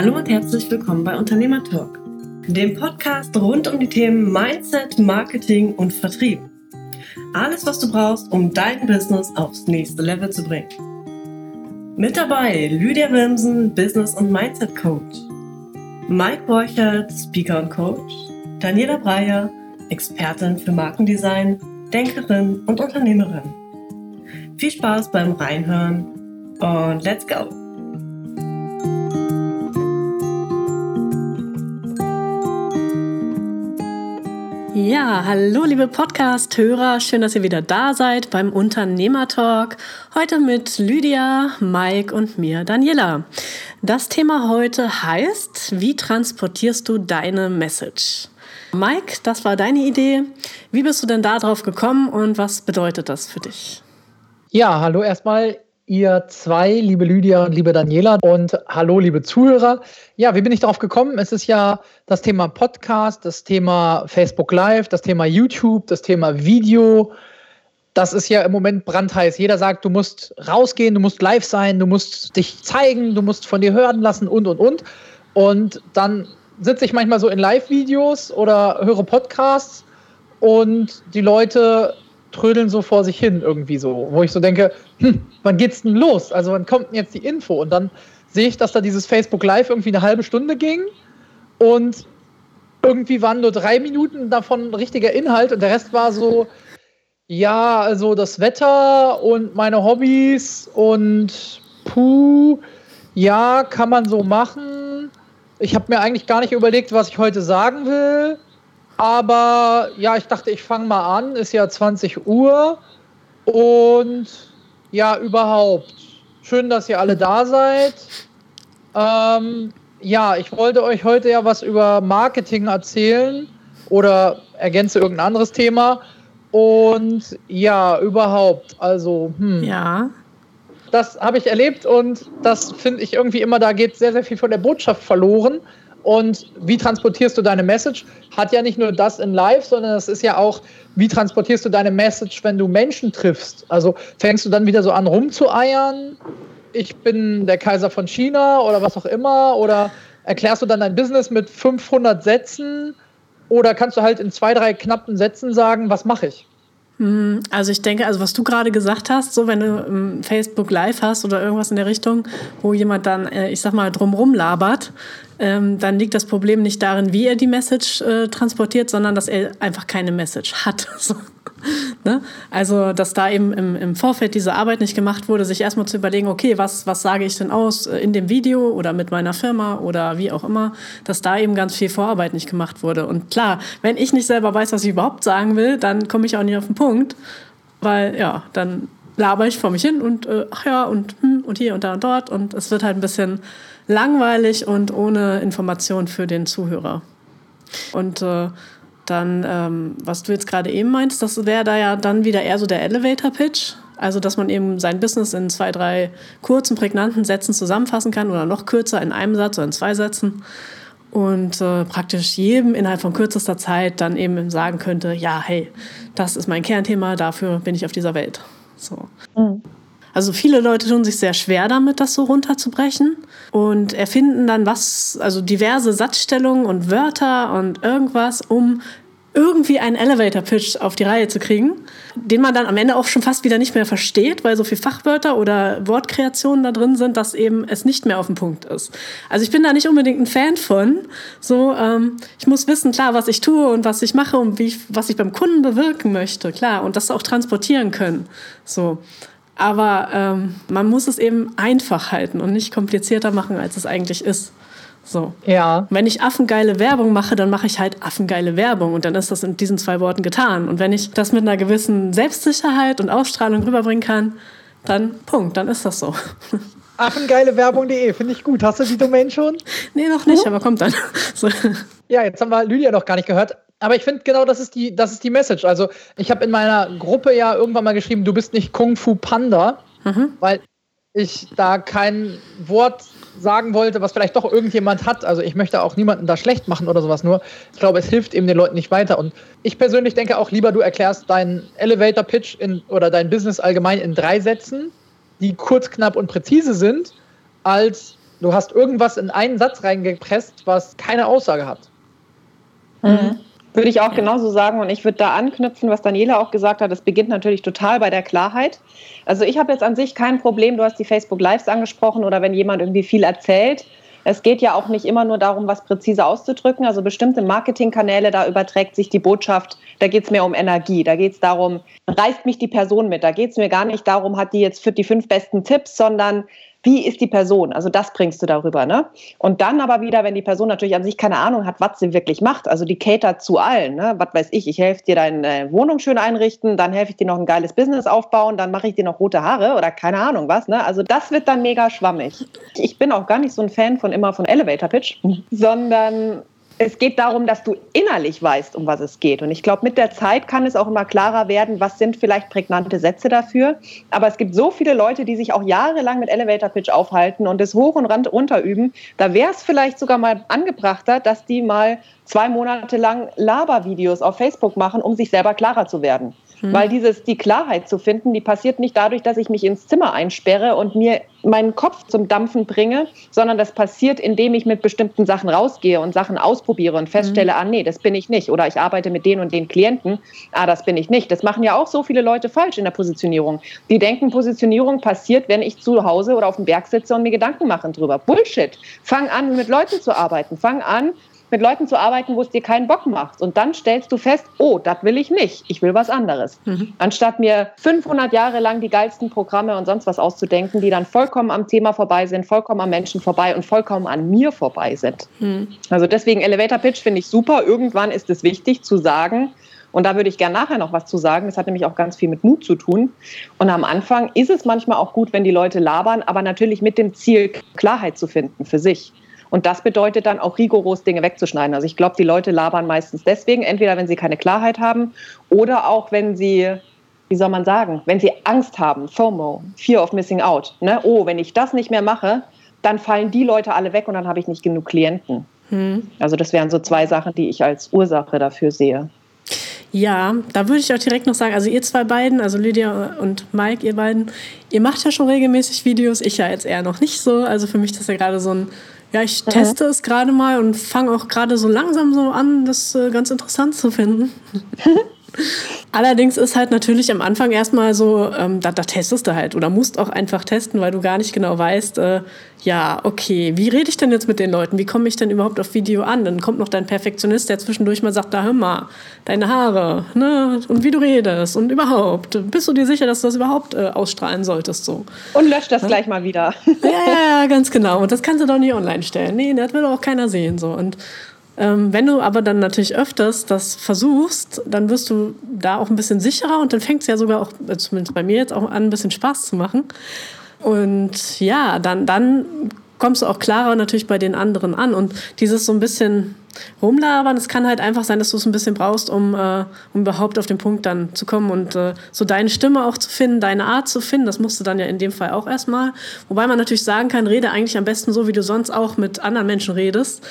Hallo und herzlich willkommen bei Unternehmer Talk, dem Podcast rund um die Themen Mindset, Marketing und Vertrieb. Alles, was du brauchst, um dein Business aufs nächste Level zu bringen. Mit dabei Lydia Wilmsen, Business- und Mindset Coach, Mike Borchert, Speaker und Coach, Daniela Breyer, Expertin für Markendesign, Denkerin und Unternehmerin. Viel Spaß beim Reinhören und let's go! Ja, hallo liebe Podcast-Hörer, schön, dass ihr wieder da seid beim Unternehmertalk. Heute mit Lydia, Mike und mir, Daniela. Das Thema heute heißt, wie transportierst du deine Message? Mike, das war deine Idee. Wie bist du denn da drauf gekommen und was bedeutet das für dich? Ja, hallo erstmal ihr zwei, liebe Lydia und liebe Daniela und hallo, liebe Zuhörer. Ja, wie bin ich darauf gekommen? Es ist ja das Thema Podcast, das Thema Facebook Live, das Thema YouTube, das Thema Video. Das ist ja im Moment brandheiß. Jeder sagt, du musst rausgehen, du musst live sein, du musst dich zeigen, du musst von dir hören lassen und, und, und. Und dann sitze ich manchmal so in Live-Videos oder höre Podcasts und die Leute trödeln so vor sich hin irgendwie so, wo ich so denke, hm, wann geht's denn los? Also wann kommt denn jetzt die Info? Und dann sehe ich, dass da dieses Facebook Live irgendwie eine halbe Stunde ging und irgendwie waren nur drei Minuten davon richtiger Inhalt und der Rest war so, ja, also das Wetter und meine Hobbys und puh, ja, kann man so machen. Ich habe mir eigentlich gar nicht überlegt, was ich heute sagen will. Aber ja, ich dachte, ich fange mal an. Ist ja 20 Uhr. Und ja, überhaupt. Schön, dass ihr alle da seid. Ähm, ja, ich wollte euch heute ja was über Marketing erzählen oder ergänze irgendein anderes Thema. Und ja, überhaupt. Also, hm. Ja. Das habe ich erlebt und das finde ich irgendwie immer, da geht sehr, sehr viel von der Botschaft verloren. Und wie transportierst du deine Message? Hat ja nicht nur das in Live, sondern es ist ja auch, wie transportierst du deine Message, wenn du Menschen triffst? Also fängst du dann wieder so an rumzueiern? Ich bin der Kaiser von China oder was auch immer? Oder erklärst du dann dein Business mit 500 Sätzen? Oder kannst du halt in zwei, drei knappen Sätzen sagen, was mache ich? Hm, also ich denke, also was du gerade gesagt hast, so wenn du Facebook Live hast oder irgendwas in der Richtung, wo jemand dann, äh, ich sag mal, drumrum labert, ähm, dann liegt das Problem nicht darin, wie er die Message äh, transportiert, sondern dass er einfach keine Message hat. So. ne? Also, dass da eben im, im Vorfeld diese Arbeit nicht gemacht wurde, sich erstmal zu überlegen, okay, was, was sage ich denn aus äh, in dem Video oder mit meiner Firma oder wie auch immer, dass da eben ganz viel Vorarbeit nicht gemacht wurde. Und klar, wenn ich nicht selber weiß, was ich überhaupt sagen will, dann komme ich auch nicht auf den Punkt, weil ja, dann laber ich vor mich hin und äh, ach ja und hm, und hier und da und dort und es wird halt ein bisschen langweilig und ohne Information für den Zuhörer. Und äh, dann, ähm, was du jetzt gerade eben meinst, das wäre da ja dann wieder eher so der Elevator-Pitch. Also, dass man eben sein Business in zwei, drei kurzen, prägnanten Sätzen zusammenfassen kann oder noch kürzer in einem Satz oder in zwei Sätzen. Und äh, praktisch jedem innerhalb von kürzester Zeit dann eben sagen könnte, ja, hey, das ist mein Kernthema, dafür bin ich auf dieser Welt. So. Mhm. Also viele Leute tun sich sehr schwer damit, das so runterzubrechen und erfinden dann was, also diverse Satzstellungen und Wörter und irgendwas, um irgendwie einen Elevator-Pitch auf die Reihe zu kriegen, den man dann am Ende auch schon fast wieder nicht mehr versteht, weil so viele Fachwörter oder Wortkreationen da drin sind, dass eben es nicht mehr auf dem Punkt ist. Also ich bin da nicht unbedingt ein Fan von. So, ähm, ich muss wissen, klar, was ich tue und was ich mache und wie ich, was ich beim Kunden bewirken möchte, klar, und das auch transportieren können. So. Aber ähm, man muss es eben einfach halten und nicht komplizierter machen, als es eigentlich ist. So. Ja. Wenn ich affengeile Werbung mache, dann mache ich halt affengeile Werbung und dann ist das in diesen zwei Worten getan. Und wenn ich das mit einer gewissen Selbstsicherheit und Ausstrahlung rüberbringen kann, dann Punkt, dann ist das so. Affengeilewerbung.de, finde ich gut. Hast du die Domain schon? Nee, noch nicht, aber kommt dann. So. Ja, jetzt haben wir Lydia noch gar nicht gehört aber ich finde genau, das ist die, das ist die Message. Also ich habe in meiner Gruppe ja irgendwann mal geschrieben, du bist nicht Kung Fu Panda, mhm. weil ich da kein Wort sagen wollte, was vielleicht doch irgendjemand hat. Also ich möchte auch niemanden da schlecht machen oder sowas. Nur ich glaube, es hilft eben den Leuten nicht weiter. Und ich persönlich denke auch lieber, du erklärst deinen Elevator Pitch in, oder dein Business allgemein in drei Sätzen, die kurz, knapp und präzise sind, als du hast irgendwas in einen Satz reingepresst, was keine Aussage hat. Mhm. Würde ich auch genauso sagen und ich würde da anknüpfen, was Daniela auch gesagt hat. Es beginnt natürlich total bei der Klarheit. Also ich habe jetzt an sich kein Problem, du hast die Facebook Lives angesprochen oder wenn jemand irgendwie viel erzählt. Es geht ja auch nicht immer nur darum, was präzise auszudrücken. Also bestimmte Marketingkanäle, da überträgt sich die Botschaft, da geht es mehr um Energie, da geht es darum, reißt mich die Person mit. Da geht es mir gar nicht darum, hat die jetzt für die fünf besten Tipps, sondern wie ist die Person? Also das bringst du darüber. Ne? Und dann aber wieder, wenn die Person natürlich an sich keine Ahnung hat, was sie wirklich macht, also die catert zu allen. Ne? Was weiß ich, ich helfe dir deine Wohnung schön einrichten, dann helfe ich dir noch ein geiles Business aufbauen, dann mache ich dir noch rote Haare oder keine Ahnung was. Ne? Also das wird dann mega schwammig. Ich bin auch gar nicht so ein Fan von immer von Elevator Pitch, sondern es geht darum, dass du innerlich weißt, um was es geht. Und ich glaube, mit der Zeit kann es auch immer klarer werden, was sind vielleicht prägnante Sätze dafür. Aber es gibt so viele Leute, die sich auch jahrelang mit Elevator Pitch aufhalten und das hoch und runter üben. Da wäre es vielleicht sogar mal angebrachter, dass die mal zwei Monate lang Labervideos auf Facebook machen, um sich selber klarer zu werden. Mhm. Weil dieses, die Klarheit zu finden, die passiert nicht dadurch, dass ich mich ins Zimmer einsperre und mir meinen Kopf zum Dampfen bringe, sondern das passiert, indem ich mit bestimmten Sachen rausgehe und Sachen ausprobiere und feststelle, mhm. ah nee, das bin ich nicht. Oder ich arbeite mit den und den Klienten, ah, das bin ich nicht. Das machen ja auch so viele Leute falsch in der Positionierung. Die denken, Positionierung passiert, wenn ich zu Hause oder auf dem Berg sitze und mir Gedanken mache drüber. Bullshit. Fang an, mit Leuten zu arbeiten. Fang an, mit Leuten zu arbeiten, wo es dir keinen Bock macht. Und dann stellst du fest, oh, das will ich nicht. Ich will was anderes. Mhm. Anstatt mir 500 Jahre lang die geilsten Programme und sonst was auszudenken, die dann vollkommen am Thema vorbei sind, vollkommen am Menschen vorbei und vollkommen an mir vorbei sind. Mhm. Also deswegen Elevator Pitch finde ich super. Irgendwann ist es wichtig zu sagen, und da würde ich gerne nachher noch was zu sagen. Das hat nämlich auch ganz viel mit Mut zu tun. Und am Anfang ist es manchmal auch gut, wenn die Leute labern, aber natürlich mit dem Ziel, Klarheit zu finden für sich. Und das bedeutet dann auch rigoros Dinge wegzuschneiden. Also ich glaube, die Leute labern meistens deswegen, entweder wenn sie keine Klarheit haben oder auch wenn sie, wie soll man sagen, wenn sie Angst haben, FOMO, Fear of Missing Out. Ne? Oh, wenn ich das nicht mehr mache, dann fallen die Leute alle weg und dann habe ich nicht genug Klienten. Hm. Also das wären so zwei Sachen, die ich als Ursache dafür sehe. Ja, da würde ich auch direkt noch sagen, also ihr zwei beiden, also Lydia und Mike, ihr beiden, ihr macht ja schon regelmäßig Videos, ich ja jetzt eher noch nicht so. Also für mich ist das ja gerade so ein ja, ich mhm. teste es gerade mal und fange auch gerade so langsam so an, das äh, ganz interessant zu finden. Allerdings ist halt natürlich am Anfang erstmal so, ähm, da, da, testest du halt oder musst auch einfach testen, weil du gar nicht genau weißt, äh, ja, okay, wie rede ich denn jetzt mit den Leuten? Wie komme ich denn überhaupt auf Video an? Dann kommt noch dein Perfektionist, der zwischendurch mal sagt, da hör mal, deine Haare, ne? Und wie du redest und überhaupt. Bist du dir sicher, dass du das überhaupt äh, ausstrahlen solltest? So? Und löscht das ja? gleich mal wieder. ja, ja, ja, ganz genau. Und das kannst du doch nicht online stellen. Nee, das will auch keiner sehen. So. Und wenn du aber dann natürlich öfters das versuchst, dann wirst du da auch ein bisschen sicherer und dann fängt es ja sogar auch, äh, zumindest bei mir jetzt auch an, ein bisschen Spaß zu machen. Und ja, dann, dann kommst du auch klarer natürlich bei den anderen an. Und dieses so ein bisschen rumlabern, es kann halt einfach sein, dass du es ein bisschen brauchst, um, äh, um überhaupt auf den Punkt dann zu kommen und äh, so deine Stimme auch zu finden, deine Art zu finden. Das musst du dann ja in dem Fall auch erstmal. Wobei man natürlich sagen kann, rede eigentlich am besten so, wie du sonst auch mit anderen Menschen redest.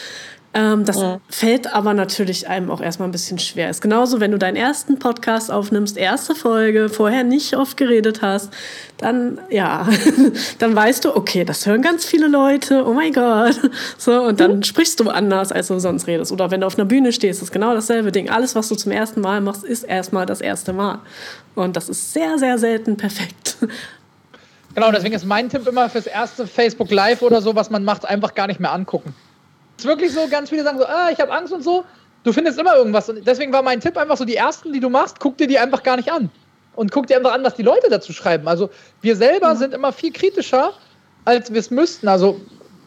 Ähm, das ja. fällt aber natürlich einem auch erstmal ein bisschen schwer. Ist genauso, wenn du deinen ersten Podcast aufnimmst, erste Folge, vorher nicht oft geredet hast, dann, ja, dann weißt du, okay, das hören ganz viele Leute, oh mein Gott. So, und dann mhm. sprichst du anders, als du sonst redest. Oder wenn du auf einer Bühne stehst, ist genau dasselbe Ding. Alles, was du zum ersten Mal machst, ist erstmal das erste Mal. Und das ist sehr, sehr selten perfekt. Genau, deswegen ist mein Tipp immer fürs erste Facebook Live oder so, was man macht, einfach gar nicht mehr angucken ist wirklich so, ganz viele sagen so, ah, ich habe Angst und so. Du findest immer irgendwas. Und deswegen war mein Tipp einfach so, die ersten, die du machst, guck dir die einfach gar nicht an. Und guck dir einfach an, was die Leute dazu schreiben. Also wir selber mhm. sind immer viel kritischer, als wir es müssten. Also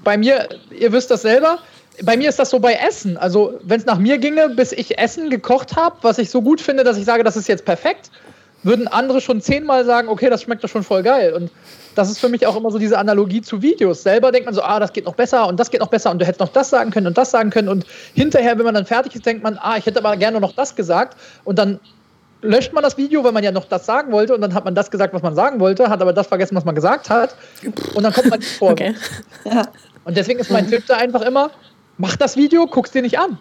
bei mir, ihr wisst das selber, bei mir ist das so bei Essen. Also wenn es nach mir ginge, bis ich Essen gekocht habe, was ich so gut finde, dass ich sage, das ist jetzt perfekt, würden andere schon zehnmal sagen, okay, das schmeckt doch schon voll geil. Und das ist für mich auch immer so diese Analogie zu Videos. Selber denkt man so, ah, das geht noch besser und das geht noch besser und du hättest noch das sagen können und das sagen können. Und hinterher, wenn man dann fertig ist, denkt man, ah, ich hätte aber gerne noch das gesagt. Und dann löscht man das Video, weil man ja noch das sagen wollte und dann hat man das gesagt, was man sagen wollte, hat aber das vergessen, was man gesagt hat. Und dann kommt man nicht vor. Okay. Ja. Und deswegen ist mein Tipp da einfach immer, mach das Video, guck's dir nicht an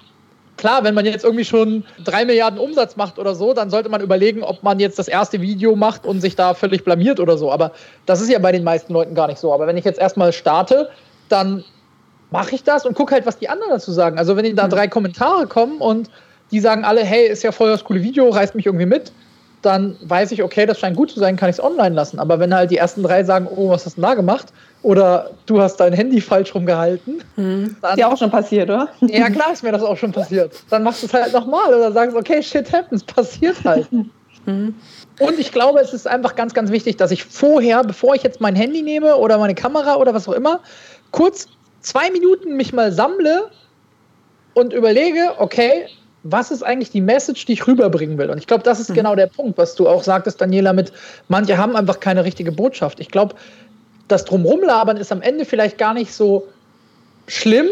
klar, wenn man jetzt irgendwie schon drei Milliarden Umsatz macht oder so, dann sollte man überlegen, ob man jetzt das erste Video macht und sich da völlig blamiert oder so. Aber das ist ja bei den meisten Leuten gar nicht so. Aber wenn ich jetzt erstmal starte, dann mache ich das und gucke halt, was die anderen dazu sagen. Also wenn da mhm. drei Kommentare kommen und die sagen alle, hey, ist ja voll das coole Video, reißt mich irgendwie mit, dann weiß ich, okay, das scheint gut zu sein, kann ich es online lassen. Aber wenn halt die ersten drei sagen, oh, was hast du da gemacht? Oder du hast dein Handy falsch rumgehalten. Mhm. Dann, ist ja auch schon passiert, oder? Ja, klar ist mir das auch schon passiert. Dann machst du es halt nochmal oder sagst, okay, shit happens, passiert halt. Mhm. Und ich glaube, es ist einfach ganz, ganz wichtig, dass ich vorher, bevor ich jetzt mein Handy nehme oder meine Kamera oder was auch immer, kurz zwei Minuten mich mal sammle und überlege, okay, was ist eigentlich die Message, die ich rüberbringen will? Und ich glaube, das ist mhm. genau der Punkt, was du auch sagtest, Daniela, mit manche haben einfach keine richtige Botschaft. Ich glaube, das Drumrumlabern ist am Ende vielleicht gar nicht so schlimm,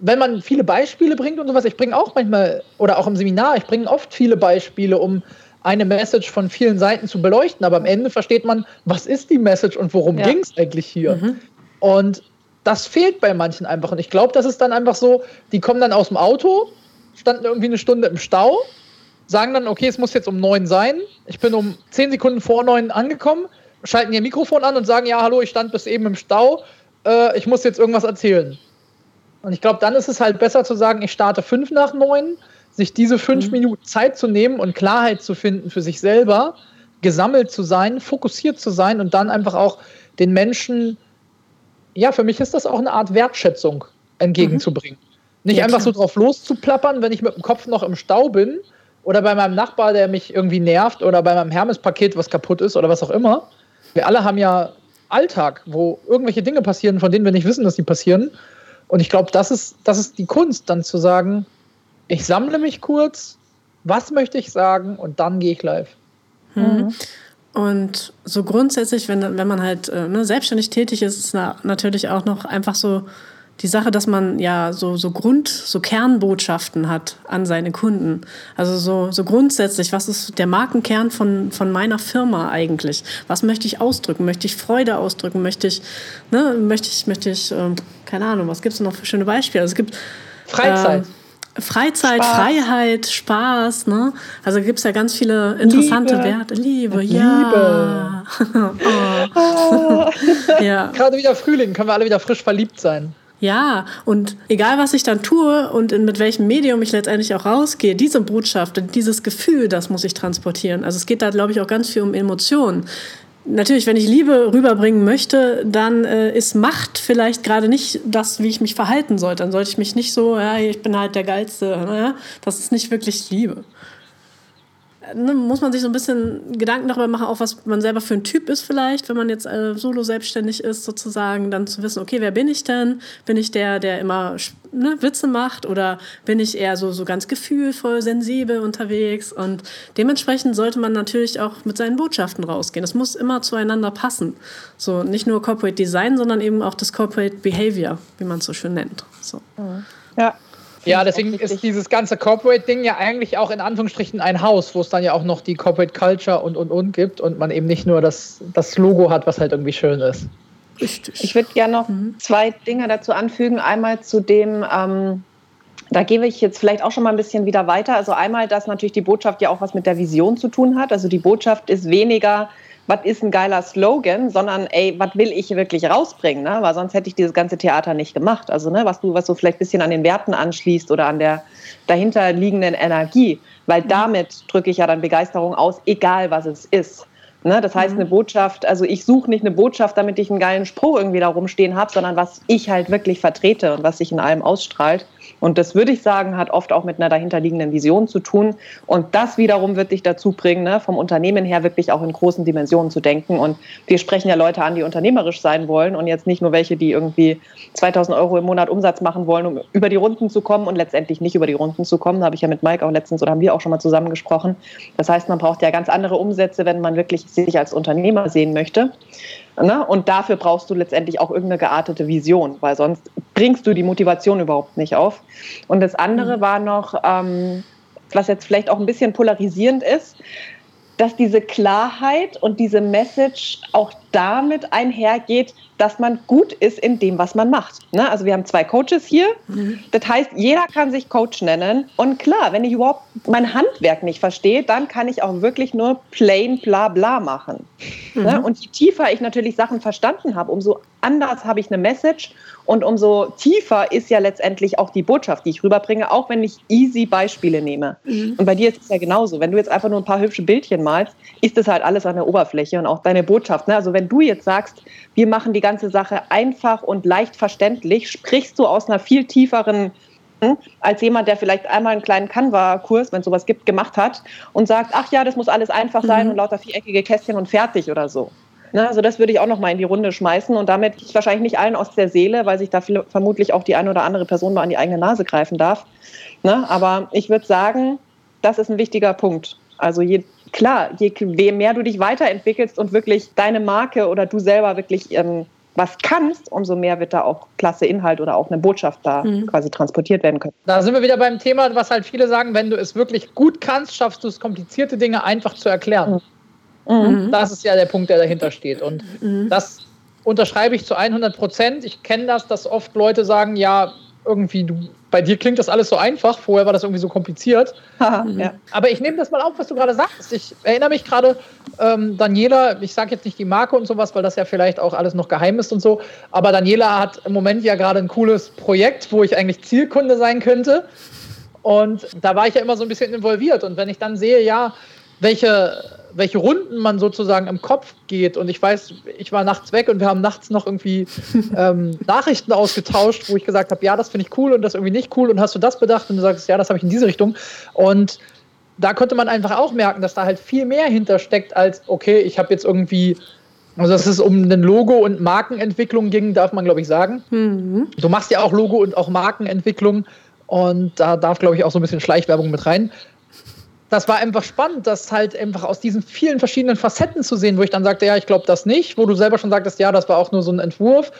wenn man viele Beispiele bringt und sowas. Ich bringe auch manchmal, oder auch im Seminar, ich bringe oft viele Beispiele, um eine Message von vielen Seiten zu beleuchten. Aber am Ende versteht man, was ist die Message und worum ja. ging es eigentlich hier? Mhm. Und das fehlt bei manchen einfach. Und ich glaube, das ist dann einfach so, die kommen dann aus dem Auto, standen irgendwie eine Stunde im Stau, sagen dann, okay, es muss jetzt um neun sein. Ich bin um zehn Sekunden vor neun angekommen, schalten ihr Mikrofon an und sagen, ja, hallo, ich stand bis eben im Stau, äh, ich muss jetzt irgendwas erzählen. Und ich glaube, dann ist es halt besser zu sagen, ich starte fünf nach neun, sich diese fünf mhm. Minuten Zeit zu nehmen und Klarheit zu finden für sich selber, gesammelt zu sein, fokussiert zu sein und dann einfach auch den Menschen ja, für mich ist das auch eine Art Wertschätzung entgegenzubringen. Mhm. Nicht ja, einfach klar. so drauf loszuplappern, wenn ich mit dem Kopf noch im Stau bin oder bei meinem Nachbar, der mich irgendwie nervt oder bei meinem Hermes-Paket, was kaputt ist oder was auch immer. Wir alle haben ja Alltag, wo irgendwelche Dinge passieren, von denen wir nicht wissen, dass die passieren. Und ich glaube, das ist, das ist die Kunst, dann zu sagen, ich sammle mich kurz, was möchte ich sagen und dann gehe ich live. Mhm. Und so grundsätzlich, wenn, wenn man halt äh, ne, selbstständig tätig ist, ist na, natürlich auch noch einfach so die Sache, dass man ja so, so Grund, so Kernbotschaften hat an seine Kunden. Also so, so grundsätzlich, was ist der Markenkern von, von meiner Firma eigentlich? Was möchte ich ausdrücken? Möchte ich Freude ausdrücken? Möchte ich, ne, möchte ich, möchte ich, äh, keine Ahnung, was gibt es noch für schöne Beispiele? Also es gibt Freizeit. Äh, Freizeit, Spaß. Freiheit, Spaß, ne? Also gibt es ja ganz viele interessante Liebe. Werte. Liebe, ja. Liebe. oh. ja. Gerade wieder Frühling, können wir alle wieder frisch verliebt sein. Ja, und egal was ich dann tue und in, mit welchem Medium ich letztendlich auch rausgehe, diese Botschaft, dieses Gefühl, das muss ich transportieren. Also es geht da, glaube ich, auch ganz viel um Emotionen natürlich, wenn ich Liebe rüberbringen möchte, dann äh, ist Macht vielleicht gerade nicht das, wie ich mich verhalten sollte. Dann sollte ich mich nicht so, ja, ich bin halt der Geilste. Ja? Das ist nicht wirklich Liebe ne, muss man sich so ein bisschen Gedanken darüber machen, auch was man selber für ein Typ ist vielleicht, wenn man jetzt äh, solo selbstständig ist sozusagen, dann zu wissen, okay, wer bin ich denn? Bin ich der, der immer ne, Witze macht oder bin ich eher so, so ganz gefühlvoll, sensibel unterwegs? Und dementsprechend sollte man natürlich auch mit seinen Botschaften rausgehen. Das muss immer zueinander passen. So nicht nur Corporate Design, sondern eben auch das Corporate Behavior, wie man es so schön nennt. So. Ja, ja, deswegen ist dieses ganze Corporate-Ding ja eigentlich auch in Anführungsstrichen ein Haus, wo es dann ja auch noch die Corporate Culture und und und gibt und man eben nicht nur das, das Logo hat, was halt irgendwie schön ist. Richtig. Ich würde gerne noch mhm. zwei Dinge dazu anfügen. Einmal zu dem, ähm, da gebe ich jetzt vielleicht auch schon mal ein bisschen wieder weiter. Also einmal, dass natürlich die Botschaft ja auch was mit der Vision zu tun hat. Also die Botschaft ist weniger was ist ein geiler Slogan, sondern ey, was will ich wirklich rausbringen, ne? Weil sonst hätte ich dieses ganze Theater nicht gemacht. Also, ne, was du, was du vielleicht ein bisschen an den Werten anschließt oder an der dahinterliegenden Energie, weil damit drücke ich ja dann Begeisterung aus, egal was es ist. Ne? Das heißt, mhm. eine Botschaft, also ich suche nicht eine Botschaft, damit ich einen geilen Spruch irgendwie da rumstehen habe, sondern was ich halt wirklich vertrete und was sich in allem ausstrahlt. Und das würde ich sagen, hat oft auch mit einer dahinterliegenden Vision zu tun. Und das wiederum wird dich dazu bringen, ne, vom Unternehmen her wirklich auch in großen Dimensionen zu denken. Und wir sprechen ja Leute an, die unternehmerisch sein wollen und jetzt nicht nur welche, die irgendwie 2000 Euro im Monat Umsatz machen wollen, um über die Runden zu kommen und letztendlich nicht über die Runden zu kommen. Da habe ich ja mit Mike auch letztens oder haben wir auch schon mal zusammen gesprochen. Das heißt, man braucht ja ganz andere Umsätze, wenn man wirklich sich als Unternehmer sehen möchte. Ne? Und dafür brauchst du letztendlich auch irgendeine geartete Vision, weil sonst bringst du die Motivation überhaupt nicht auf. Und das andere mhm. war noch, ähm, was jetzt vielleicht auch ein bisschen polarisierend ist, dass diese Klarheit und diese Message auch damit einhergeht, dass man gut ist in dem, was man macht. Ne? Also wir haben zwei Coaches hier. Mhm. Das heißt, jeder kann sich Coach nennen. Und klar, wenn ich überhaupt mein Handwerk nicht verstehe, dann kann ich auch wirklich nur plain bla bla machen. Mhm. Ne? Und je tiefer ich natürlich Sachen verstanden habe, umso anders habe ich eine Message und umso tiefer ist ja letztendlich auch die Botschaft, die ich rüberbringe, auch wenn ich easy Beispiele nehme. Mhm. Und bei dir ist es ja genauso. Wenn du jetzt einfach nur ein paar hübsche Bildchen malst, ist das halt alles an der Oberfläche und auch deine Botschaft. Ne? Also wenn du jetzt sagst, wir machen die ganze Sache einfach und leicht verständlich, sprichst du aus einer viel tieferen hm, als jemand, der vielleicht einmal einen kleinen Canva-Kurs, wenn es sowas gibt, gemacht hat und sagt, ach ja, das muss alles einfach sein mhm. und lauter viereckige Kästchen und fertig oder so. Ne, also das würde ich auch noch mal in die Runde schmeißen und damit wahrscheinlich nicht allen aus der Seele, weil sich da viel, vermutlich auch die eine oder andere Person mal an die eigene Nase greifen darf. Ne, aber ich würde sagen, das ist ein wichtiger Punkt. Also je, klar, je mehr du dich weiterentwickelst und wirklich deine Marke oder du selber wirklich ähm, was kannst, umso mehr wird da auch klasse Inhalt oder auch eine Botschaft da mhm. quasi transportiert werden können. Da sind wir wieder beim Thema, was halt viele sagen, wenn du es wirklich gut kannst, schaffst du es, komplizierte Dinge einfach zu erklären. Mhm. Mhm. Das ist ja der Punkt, der dahinter steht. Und mhm. das unterschreibe ich zu 100 Prozent. Ich kenne das, dass oft Leute sagen, ja, irgendwie, du, bei dir klingt das alles so einfach, vorher war das irgendwie so kompliziert. mhm. ja. Aber ich nehme das mal auf, was du gerade sagst. Ich erinnere mich gerade, ähm, Daniela, ich sage jetzt nicht die Marke und sowas, weil das ja vielleicht auch alles noch geheim ist und so, aber Daniela hat im Moment ja gerade ein cooles Projekt, wo ich eigentlich Zielkunde sein könnte. Und da war ich ja immer so ein bisschen involviert. Und wenn ich dann sehe, ja, welche welche Runden man sozusagen im Kopf geht. Und ich weiß, ich war nachts weg und wir haben nachts noch irgendwie ähm, Nachrichten ausgetauscht, wo ich gesagt habe, ja, das finde ich cool und das irgendwie nicht cool. Und hast du das bedacht? Und du sagst, ja, das habe ich in diese Richtung. Und da könnte man einfach auch merken, dass da halt viel mehr hintersteckt als, okay, ich habe jetzt irgendwie also, dass es um ein Logo und Markenentwicklung ging, darf man, glaube ich, sagen. Mhm. Du machst ja auch Logo und auch Markenentwicklung. Und da darf, glaube ich, auch so ein bisschen Schleichwerbung mit rein das war einfach spannend, das halt einfach aus diesen vielen verschiedenen Facetten zu sehen, wo ich dann sagte, ja, ich glaube das nicht, wo du selber schon sagtest, ja, das war auch nur so ein Entwurf.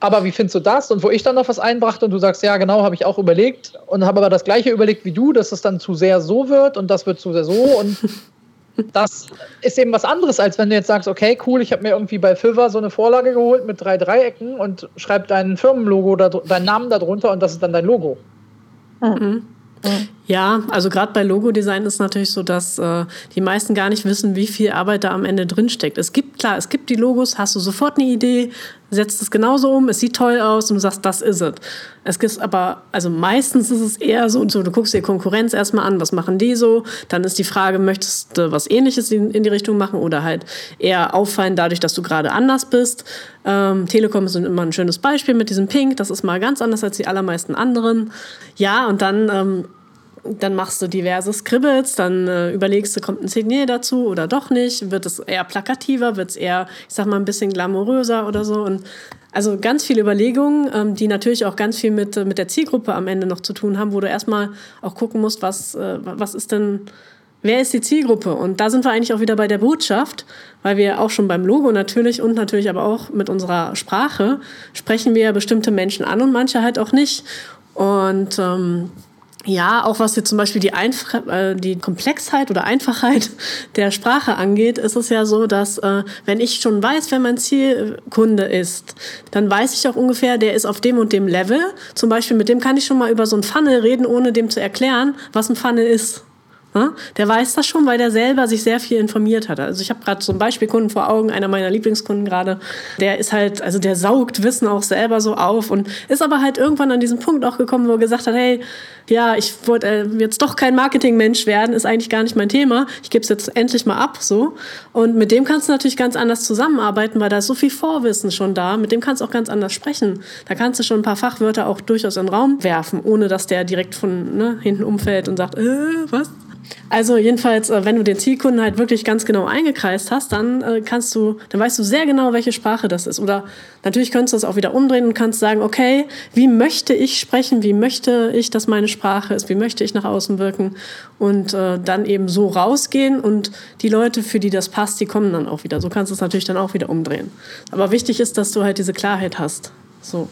Aber wie findest du das? Und wo ich dann noch was einbrachte und du sagst, ja, genau, habe ich auch überlegt und habe aber das gleiche überlegt wie du, dass es dann zu sehr so wird und das wird zu sehr so und das ist eben was anderes, als wenn du jetzt sagst, okay, cool, ich habe mir irgendwie bei Fiverr so eine Vorlage geholt mit drei Dreiecken und schreib dein Firmenlogo deinen Namen darunter und das ist dann dein Logo. Mhm. Ja, also gerade bei Logodesign ist natürlich so, dass äh, die meisten gar nicht wissen, wie viel Arbeit da am Ende drin steckt. Es gibt klar, es gibt die Logos, hast du sofort eine Idee, setzt es genauso um, es sieht toll aus und du sagst, das ist es. Es gibt aber, also meistens ist es eher so, so, du guckst dir Konkurrenz erstmal an, was machen die so, dann ist die Frage, möchtest du was ähnliches in, in die Richtung machen oder halt eher auffallen dadurch, dass du gerade anders bist. Ähm, Telekom ist immer ein schönes Beispiel mit diesem Pink, das ist mal ganz anders als die allermeisten anderen. Ja, und dann ähm, dann machst du diverse Scribbles, dann äh, überlegst du, kommt ein Signier dazu oder doch nicht, wird es eher plakativer, wird es eher, ich sag mal, ein bisschen glamouröser oder so. Und also ganz viele Überlegungen, ähm, die natürlich auch ganz viel mit, äh, mit der Zielgruppe am Ende noch zu tun haben, wo du erstmal auch gucken musst, was, äh, was ist denn, wer ist die Zielgruppe? Und da sind wir eigentlich auch wieder bei der Botschaft, weil wir auch schon beim Logo natürlich und natürlich aber auch mit unserer Sprache sprechen wir bestimmte Menschen an und manche halt auch nicht. Und ähm, ja, auch was jetzt zum Beispiel die, Einf äh, die Komplexheit oder Einfachheit der Sprache angeht, ist es ja so, dass äh, wenn ich schon weiß, wer mein Zielkunde ist, dann weiß ich auch ungefähr, der ist auf dem und dem Level. Zum Beispiel mit dem kann ich schon mal über so ein Funnel reden, ohne dem zu erklären, was ein Funnel ist. Ne? Der weiß das schon, weil der selber sich sehr viel informiert hat. Also ich habe gerade so einen Beispielkunden vor Augen, einer meiner Lieblingskunden gerade, der ist halt, also der saugt Wissen auch selber so auf und ist aber halt irgendwann an diesen Punkt auch gekommen, wo er gesagt hat, hey, ja, ich wollte äh, jetzt doch kein Marketingmensch werden, ist eigentlich gar nicht mein Thema. Ich gebe es jetzt endlich mal ab, so. Und mit dem kannst du natürlich ganz anders zusammenarbeiten, weil da ist so viel Vorwissen schon da. Mit dem kannst du auch ganz anders sprechen. Da kannst du schon ein paar Fachwörter auch durchaus in den Raum werfen, ohne dass der direkt von ne, hinten umfällt und sagt, äh, was? Also jedenfalls, äh, wenn du den Zielkunden halt wirklich ganz genau eingekreist hast, dann äh, kannst du, dann weißt du sehr genau, welche Sprache das ist. Oder natürlich könntest du das auch wieder umdrehen und kannst sagen, okay, wie möchte ich sprechen, wie möchte ich, dass meine Sprache ist, wie möchte ich nach außen wirken und äh, dann eben so rausgehen und die Leute, für die das passt, die kommen dann auch wieder. So kannst du es natürlich dann auch wieder umdrehen. Aber wichtig ist, dass du halt diese Klarheit hast. So.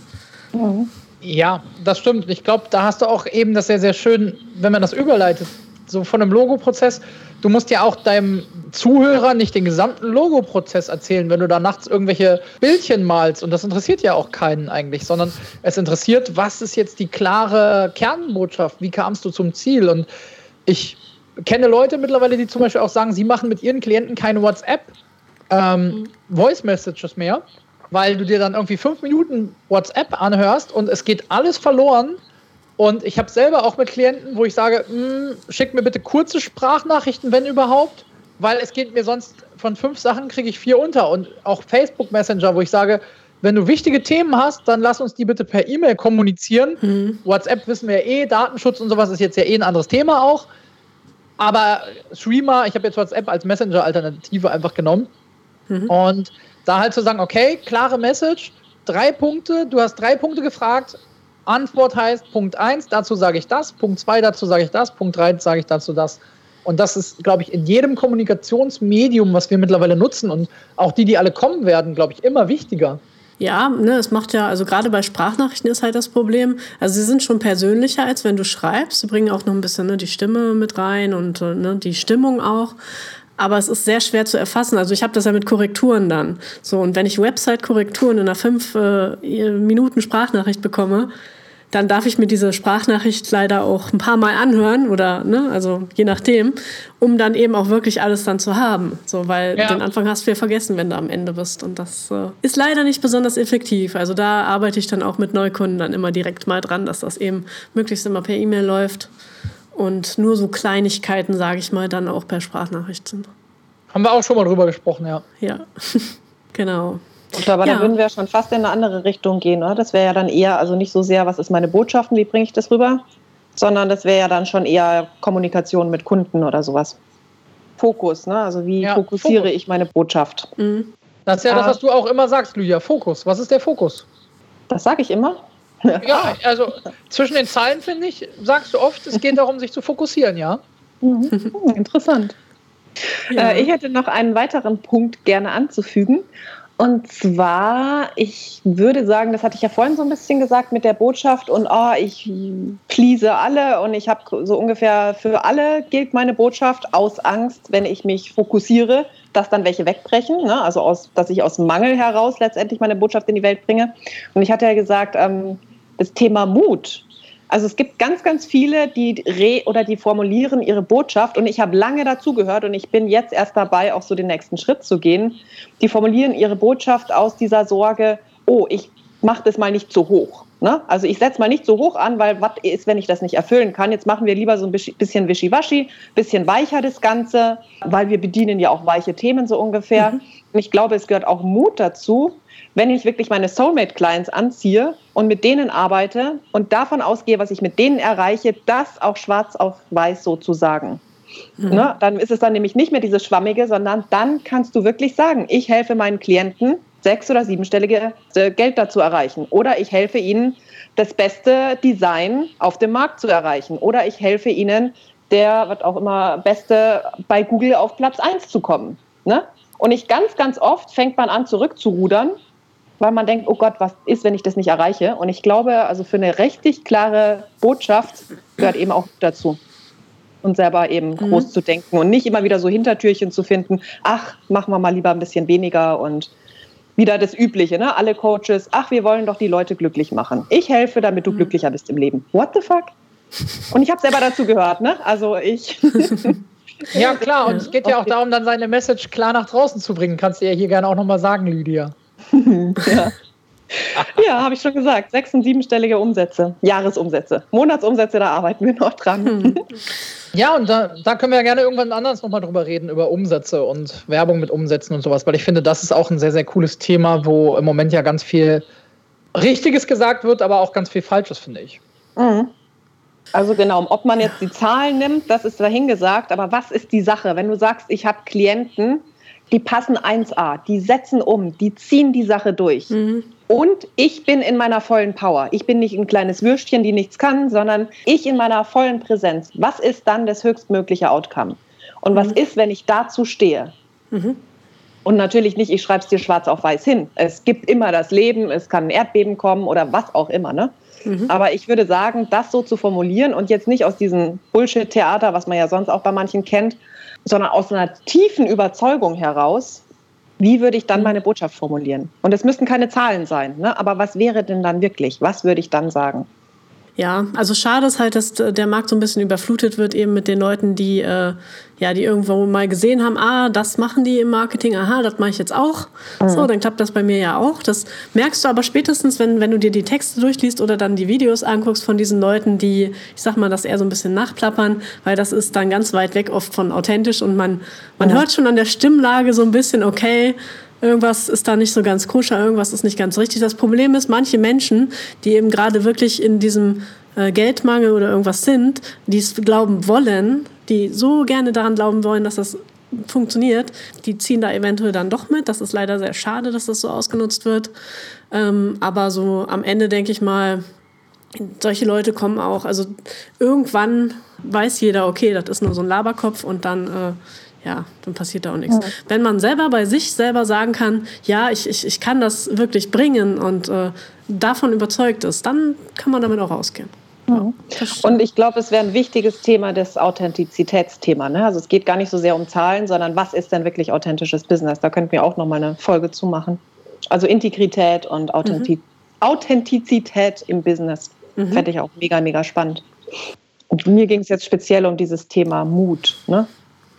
Ja, das stimmt. Ich glaube, da hast du auch eben das sehr, sehr schön, wenn man das überleitet so von einem Logo-Prozess, du musst ja auch deinem Zuhörer nicht den gesamten Logo-Prozess erzählen, wenn du da nachts irgendwelche Bildchen malst. Und das interessiert ja auch keinen eigentlich, sondern es interessiert, was ist jetzt die klare Kernbotschaft? Wie kamst du zum Ziel? Und ich kenne Leute mittlerweile, die zum Beispiel auch sagen, sie machen mit ihren Klienten keine WhatsApp ähm, mehr, weil du dir dann irgendwie fünf Minuten WhatsApp anhörst und es geht alles verloren. Und ich habe selber auch mit Klienten, wo ich sage, hm, schick mir bitte kurze Sprachnachrichten, wenn überhaupt, weil es geht mir sonst von fünf Sachen kriege ich vier unter. Und auch Facebook Messenger, wo ich sage, wenn du wichtige Themen hast, dann lass uns die bitte per E-Mail kommunizieren. Mhm. WhatsApp wissen wir ja eh, Datenschutz und sowas ist jetzt ja eh ein anderes Thema auch. Aber Streamer, ich habe jetzt WhatsApp als Messenger-Alternative einfach genommen. Mhm. Und da halt zu sagen, okay, klare Message, drei Punkte, du hast drei Punkte gefragt, Antwort heißt Punkt 1, dazu sage ich das, Punkt 2, dazu sage ich das, Punkt 3 sage ich dazu das. Und das ist, glaube ich, in jedem Kommunikationsmedium, was wir mittlerweile nutzen und auch die, die alle kommen werden, glaube ich, immer wichtiger. Ja, ne, es macht ja, also gerade bei Sprachnachrichten ist halt das Problem. Also sie sind schon persönlicher, als wenn du schreibst. Sie bringen auch noch ein bisschen ne, die Stimme mit rein und äh, ne, die Stimmung auch aber es ist sehr schwer zu erfassen. Also ich habe das ja mit Korrekturen dann. So, und wenn ich Website-Korrekturen in einer fünf äh, Minuten Sprachnachricht bekomme, dann darf ich mir diese Sprachnachricht leider auch ein paar Mal anhören oder, ne, also je nachdem, um dann eben auch wirklich alles dann zu haben. So, weil ja. den Anfang hast du ja vergessen, wenn du am Ende bist. Und das äh, ist leider nicht besonders effektiv. Also da arbeite ich dann auch mit Neukunden dann immer direkt mal dran, dass das eben möglichst immer per E-Mail läuft. Und nur so Kleinigkeiten, sage ich mal, dann auch per Sprachnachricht sind. Haben wir auch schon mal drüber gesprochen, ja. Ja, genau. Und aber ja. da würden wir schon fast in eine andere Richtung gehen, oder? Das wäre ja dann eher, also nicht so sehr, was ist meine Botschaft, wie bringe ich das rüber, sondern das wäre ja dann schon eher Kommunikation mit Kunden oder sowas. Fokus, ne? Also wie ja, fokussiere Fokus. ich meine Botschaft? Mhm. Das ist ja das, was du auch immer sagst, Lydia. Fokus. Was ist der Fokus? Das sage ich immer. Ja, also zwischen den Zeilen finde ich, sagst du oft, es geht darum, sich zu fokussieren, ja? Mhm. Interessant. Ja. Äh, ich hätte noch einen weiteren Punkt gerne anzufügen. Und zwar, ich würde sagen, das hatte ich ja vorhin so ein bisschen gesagt mit der Botschaft und oh, ich please alle und ich habe so ungefähr für alle gilt meine Botschaft aus Angst, wenn ich mich fokussiere, dass dann welche wegbrechen, ne? also aus, dass ich aus Mangel heraus letztendlich meine Botschaft in die Welt bringe. Und ich hatte ja gesagt, ähm, das Thema Mut. Also es gibt ganz, ganz viele, die re oder die formulieren ihre Botschaft und ich habe lange dazugehört und ich bin jetzt erst dabei, auch so den nächsten Schritt zu gehen. Die formulieren ihre Botschaft aus dieser Sorge, oh, ich mache das mal nicht zu hoch. Ne? Also ich setze mal nicht so hoch an, weil was ist, wenn ich das nicht erfüllen kann? Jetzt machen wir lieber so ein bisschen wischiwaschi, bisschen weicher das Ganze, weil wir bedienen ja auch weiche Themen so ungefähr. Mhm. Und ich glaube, es gehört auch Mut dazu, wenn ich wirklich meine Soulmate-Clients anziehe und mit denen arbeite und davon ausgehe, was ich mit denen erreiche, das auch schwarz auf weiß sozusagen. Mhm. Ne? Dann ist es dann nämlich nicht mehr dieses Schwammige, sondern dann kannst du wirklich sagen, ich helfe meinen Klienten, sechs- oder siebenstellige äh, Geld dazu erreichen. Oder ich helfe ihnen, das beste Design auf dem Markt zu erreichen. Oder ich helfe ihnen, der, was auch immer, beste bei Google auf Platz 1 zu kommen. Ne? Und ich ganz, ganz oft fängt man an, zurückzurudern weil man denkt, oh Gott, was ist, wenn ich das nicht erreiche? Und ich glaube, also für eine richtig klare Botschaft gehört eben auch dazu. Und selber eben mhm. groß zu denken und nicht immer wieder so Hintertürchen zu finden, ach, machen wir mal lieber ein bisschen weniger und wieder das Übliche, ne? Alle Coaches, ach, wir wollen doch die Leute glücklich machen. Ich helfe, damit du mhm. glücklicher bist im Leben. What the fuck? Und ich habe selber dazu gehört, ne? Also ich. ja, klar, und es geht ja auch darum, dann seine Message klar nach draußen zu bringen. Kannst du ja hier gerne auch nochmal sagen, Lydia. ja. ja, habe ich schon gesagt. Sechs- und siebenstellige Umsätze, Jahresumsätze, Monatsumsätze, da arbeiten wir noch dran. Hm. Ja, und da, da können wir ja gerne irgendwann anders nochmal drüber reden, über Umsätze und Werbung mit Umsätzen und sowas, weil ich finde, das ist auch ein sehr, sehr cooles Thema, wo im Moment ja ganz viel Richtiges gesagt wird, aber auch ganz viel Falsches, finde ich. Mhm. Also genau, ob man jetzt die Zahlen nimmt, das ist dahingesagt, aber was ist die Sache? Wenn du sagst, ich habe Klienten, die passen 1A, die setzen um, die ziehen die Sache durch. Mhm. Und ich bin in meiner vollen Power. Ich bin nicht ein kleines Würstchen, die nichts kann, sondern ich in meiner vollen Präsenz. Was ist dann das höchstmögliche Outcome? Und was mhm. ist, wenn ich dazu stehe? Mhm. Und natürlich nicht, ich schreibe es dir schwarz auf weiß hin. Es gibt immer das Leben, es kann ein Erdbeben kommen oder was auch immer. Ne? Mhm. Aber ich würde sagen, das so zu formulieren und jetzt nicht aus diesem Bullshit-Theater, was man ja sonst auch bei manchen kennt, sondern aus einer tiefen Überzeugung heraus, wie würde ich dann mhm. meine Botschaft formulieren? Und es müssten keine Zahlen sein, ne? aber was wäre denn dann wirklich? Was würde ich dann sagen? Ja, also schade ist halt, dass der Markt so ein bisschen überflutet wird eben mit den Leuten, die äh, ja, die irgendwo mal gesehen haben, ah, das machen die im Marketing, aha, das mache ich jetzt auch. Mhm. So, dann klappt das bei mir ja auch. Das merkst du aber spätestens, wenn, wenn du dir die Texte durchliest oder dann die Videos anguckst von diesen Leuten, die, ich sag mal, das eher so ein bisschen nachplappern, weil das ist dann ganz weit weg oft von authentisch und man, man mhm. hört schon an der Stimmlage so ein bisschen, okay, irgendwas ist da nicht so ganz koscher, irgendwas ist nicht ganz richtig. Das Problem ist, manche Menschen, die eben gerade wirklich in diesem äh, Geldmangel oder irgendwas sind, die es glauben wollen, die so gerne daran glauben wollen, dass das funktioniert, die ziehen da eventuell dann doch mit. Das ist leider sehr schade, dass das so ausgenutzt wird. Ähm, aber so am Ende denke ich mal, solche Leute kommen auch, also irgendwann weiß jeder, okay, das ist nur so ein Laberkopf und dann äh, ja, dann passiert da auch nichts. Ja. Wenn man selber bei sich selber sagen kann, ja, ich, ich, ich kann das wirklich bringen und äh, davon überzeugt ist, dann kann man damit auch rausgehen. Ja, und ich glaube, es wäre ein wichtiges Thema, das Authentizitätsthema. Ne? Also es geht gar nicht so sehr um Zahlen, sondern was ist denn wirklich authentisches Business? Da könnten wir auch nochmal eine Folge zu machen. Also Integrität und Authentiz mhm. Authentizität im Business. Mhm. Fände ich auch mega, mega spannend. Und mir ging es jetzt speziell um dieses Thema Mut. Ne?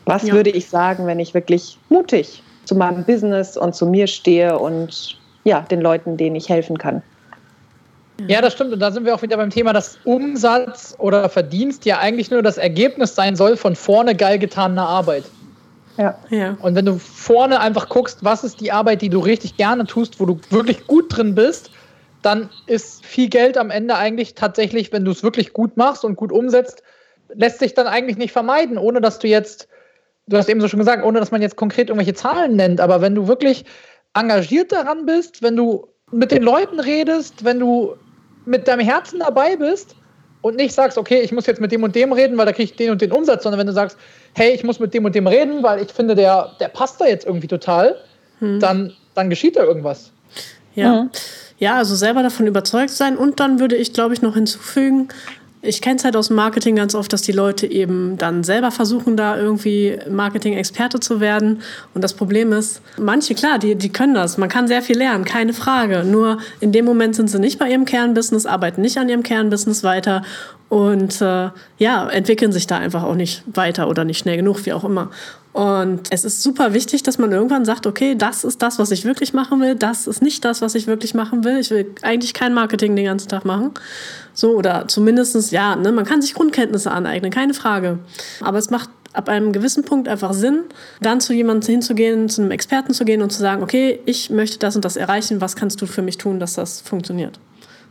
Was ja. würde ich sagen, wenn ich wirklich mutig zu meinem Business und zu mir stehe und ja, den Leuten, denen ich helfen kann? Ja, das stimmt. Und da sind wir auch wieder beim Thema, dass Umsatz oder Verdienst ja eigentlich nur das Ergebnis sein soll von vorne geil getaner Arbeit. Ja. ja. Und wenn du vorne einfach guckst, was ist die Arbeit, die du richtig gerne tust, wo du wirklich gut drin bist, dann ist viel Geld am Ende eigentlich tatsächlich, wenn du es wirklich gut machst und gut umsetzt, lässt sich dann eigentlich nicht vermeiden, ohne dass du jetzt du hast eben so schon gesagt, ohne dass man jetzt konkret irgendwelche Zahlen nennt, aber wenn du wirklich engagiert daran bist, wenn du mit den Leuten redest, wenn du mit deinem Herzen dabei bist und nicht sagst, okay, ich muss jetzt mit dem und dem reden, weil da kriege ich den und den Umsatz, sondern wenn du sagst, hey, ich muss mit dem und dem reden, weil ich finde, der, der passt da jetzt irgendwie total, hm. dann, dann geschieht da irgendwas. Ja. Mhm. Ja, also selber davon überzeugt sein und dann würde ich, glaube ich, noch hinzufügen, ich kenne es halt aus dem Marketing ganz oft, dass die Leute eben dann selber versuchen, da irgendwie Marketing-Experte zu werden. Und das Problem ist, manche, klar, die, die können das. Man kann sehr viel lernen, keine Frage. Nur in dem Moment sind sie nicht bei ihrem Kernbusiness, arbeiten nicht an ihrem Kernbusiness weiter und äh, ja, entwickeln sich da einfach auch nicht weiter oder nicht schnell genug, wie auch immer. Und es ist super wichtig, dass man irgendwann sagt, okay, das ist das, was ich wirklich machen will, das ist nicht das, was ich wirklich machen will. Ich will eigentlich kein Marketing den ganzen Tag machen. So, oder zumindestens ja, ne, man kann sich Grundkenntnisse aneignen, keine Frage. Aber es macht ab einem gewissen Punkt einfach Sinn, dann zu jemandem hinzugehen, zu einem Experten zu gehen und zu sagen, okay, ich möchte das und das erreichen, was kannst du für mich tun, dass das funktioniert?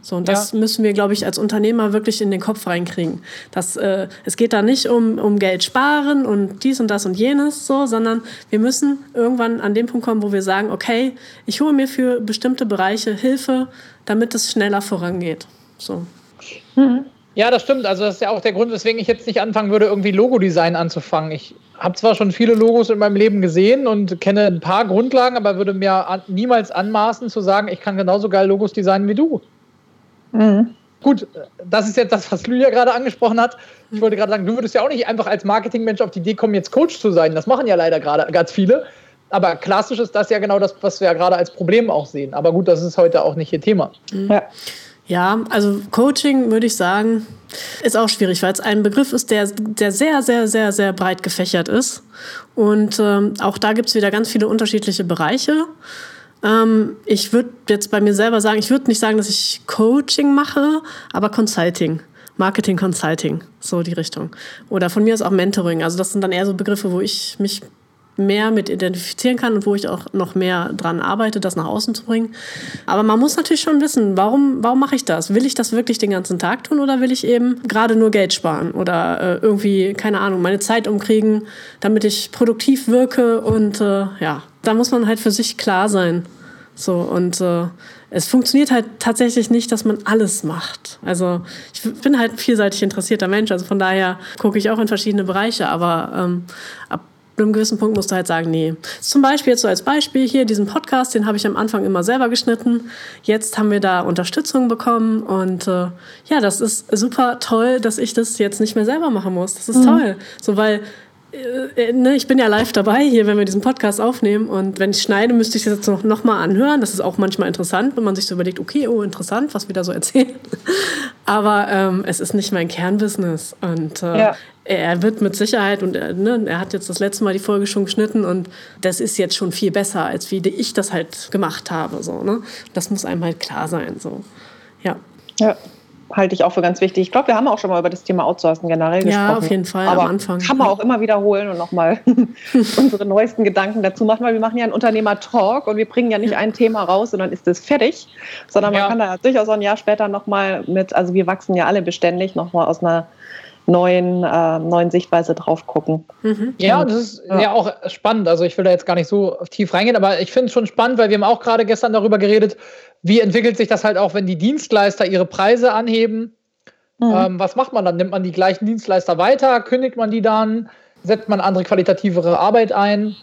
So, und das ja. müssen wir, glaube ich, als Unternehmer wirklich in den Kopf reinkriegen. Das, äh, es geht da nicht um, um Geld sparen und dies und das und jenes, so, sondern wir müssen irgendwann an den Punkt kommen, wo wir sagen, okay, ich hole mir für bestimmte Bereiche Hilfe, damit es schneller vorangeht. So. Mhm. Ja, das stimmt. Also das ist ja auch der Grund, weswegen ich jetzt nicht anfangen würde, irgendwie Logodesign anzufangen. Ich habe zwar schon viele Logos in meinem Leben gesehen und kenne ein paar Grundlagen, aber würde mir niemals anmaßen zu sagen, ich kann genauso geil Logos designen wie du. Mhm. Gut, das ist jetzt das, was Lydia gerade angesprochen hat. Ich wollte gerade sagen, du würdest ja auch nicht einfach als Marketingmensch auf die Idee kommen, jetzt Coach zu sein. Das machen ja leider gerade ganz viele. Aber klassisch ist das ja genau das, was wir ja gerade als Problem auch sehen. Aber gut, das ist heute auch nicht ihr Thema. Ja. Ja, also Coaching würde ich sagen, ist auch schwierig, weil es ein Begriff ist, der, der sehr, sehr, sehr, sehr breit gefächert ist. Und ähm, auch da gibt es wieder ganz viele unterschiedliche Bereiche. Ähm, ich würde jetzt bei mir selber sagen, ich würde nicht sagen, dass ich Coaching mache, aber Consulting. Marketing Consulting, so die Richtung. Oder von mir ist auch Mentoring. Also das sind dann eher so Begriffe, wo ich mich mehr mit identifizieren kann und wo ich auch noch mehr dran arbeite, das nach außen zu bringen. Aber man muss natürlich schon wissen, warum, warum mache ich das? Will ich das wirklich den ganzen Tag tun oder will ich eben gerade nur Geld sparen oder äh, irgendwie, keine Ahnung, meine Zeit umkriegen, damit ich produktiv wirke und äh, ja, da muss man halt für sich klar sein. So und äh, es funktioniert halt tatsächlich nicht, dass man alles macht. Also ich bin halt ein vielseitig interessierter Mensch, also von daher gucke ich auch in verschiedene Bereiche, aber ähm, ab einem gewissen Punkt musst du halt sagen, nee. Zum Beispiel jetzt so als Beispiel hier diesen Podcast, den habe ich am Anfang immer selber geschnitten. Jetzt haben wir da Unterstützung bekommen und äh, ja, das ist super toll, dass ich das jetzt nicht mehr selber machen muss. Das ist mhm. toll. So, weil ich bin ja live dabei hier, wenn wir diesen Podcast aufnehmen. Und wenn ich schneide, müsste ich das jetzt noch, noch mal anhören. Das ist auch manchmal interessant, wenn man sich so überlegt, okay, oh, interessant, was wir da so erzählen. Aber ähm, es ist nicht mein Kernbusiness. Und äh, ja. er wird mit Sicherheit, und er, ne, er hat jetzt das letzte Mal die Folge schon geschnitten und das ist jetzt schon viel besser, als wie ich das halt gemacht habe. So, ne? Das muss einem halt klar sein. So. Ja. Ja halte ich auch für ganz wichtig. Ich glaube, wir haben auch schon mal über das Thema Outsourcen generell gesprochen. Ja, auf jeden Fall Aber am Anfang. Kann man auch immer wiederholen und nochmal unsere neuesten Gedanken dazu machen, weil wir machen ja einen Unternehmer-Talk und wir bringen ja nicht ein Thema raus und dann ist es fertig, sondern man ja. kann da durchaus auch ein Jahr später nochmal mit, also wir wachsen ja alle beständig, nochmal aus einer neuen, äh, neuen Sichtweise drauf gucken. Mhm. Ja, das ist ja. ja. auch spannend. Also ich will da jetzt gar nicht so tief reingehen, aber ich finde es schon spannend, weil wir haben auch gerade gestern darüber geredet, wie entwickelt sich das halt auch, wenn die Dienstleister ihre Preise anheben? Mhm. Ähm, was macht man dann? Nimmt man die gleichen Dienstleister weiter? Kündigt man die dann? Setzt man andere qualitativere Arbeit ein?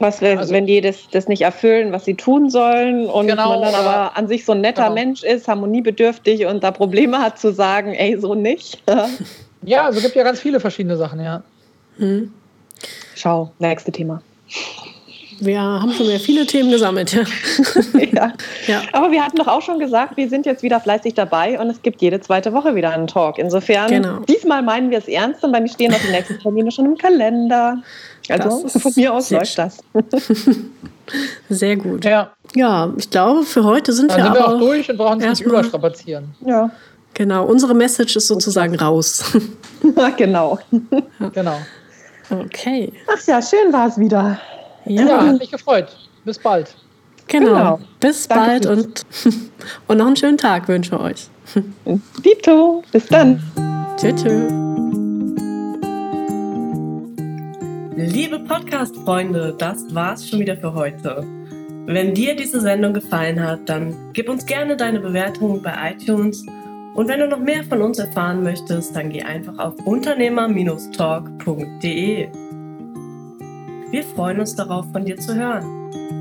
Was, also, wenn die das, das nicht erfüllen, was sie tun sollen und genau, man dann aber an sich so ein netter genau. Mensch ist, harmoniebedürftig und da Probleme hat zu sagen, ey, so nicht. ja, also gibt ja ganz viele verschiedene Sachen, ja. Hm. Schau, nächste Thema. Wir haben schon wieder viele Themen gesammelt. Ja. ja. ja. Aber wir hatten doch auch schon gesagt, wir sind jetzt wieder fleißig dabei und es gibt jede zweite Woche wieder einen Talk. Insofern, genau. diesmal meinen wir es ernst und bei mir stehen noch die nächsten Termine schon im Kalender. Also von mir aus läuft das. Sehr gut. Ja. ja, ich glaube, für heute sind Dann wir sind aber wir auch durch und brauchen uns nicht überstrapazieren. Ja. Genau, unsere Message ist sozusagen raus. genau. Genau. Okay. Ach ja, schön war es wieder. Ja, ja hat mich gefreut. Bis bald. Genau. genau. Bis Danke bald und, und noch einen schönen Tag wünsche ich euch. Dito. Bis dann. Tschüss. Liebe Podcast-Freunde, das war's schon wieder für heute. Wenn dir diese Sendung gefallen hat, dann gib uns gerne deine Bewertung bei iTunes. Und wenn du noch mehr von uns erfahren möchtest, dann geh einfach auf unternehmer-talk.de. Wir freuen uns darauf, von dir zu hören.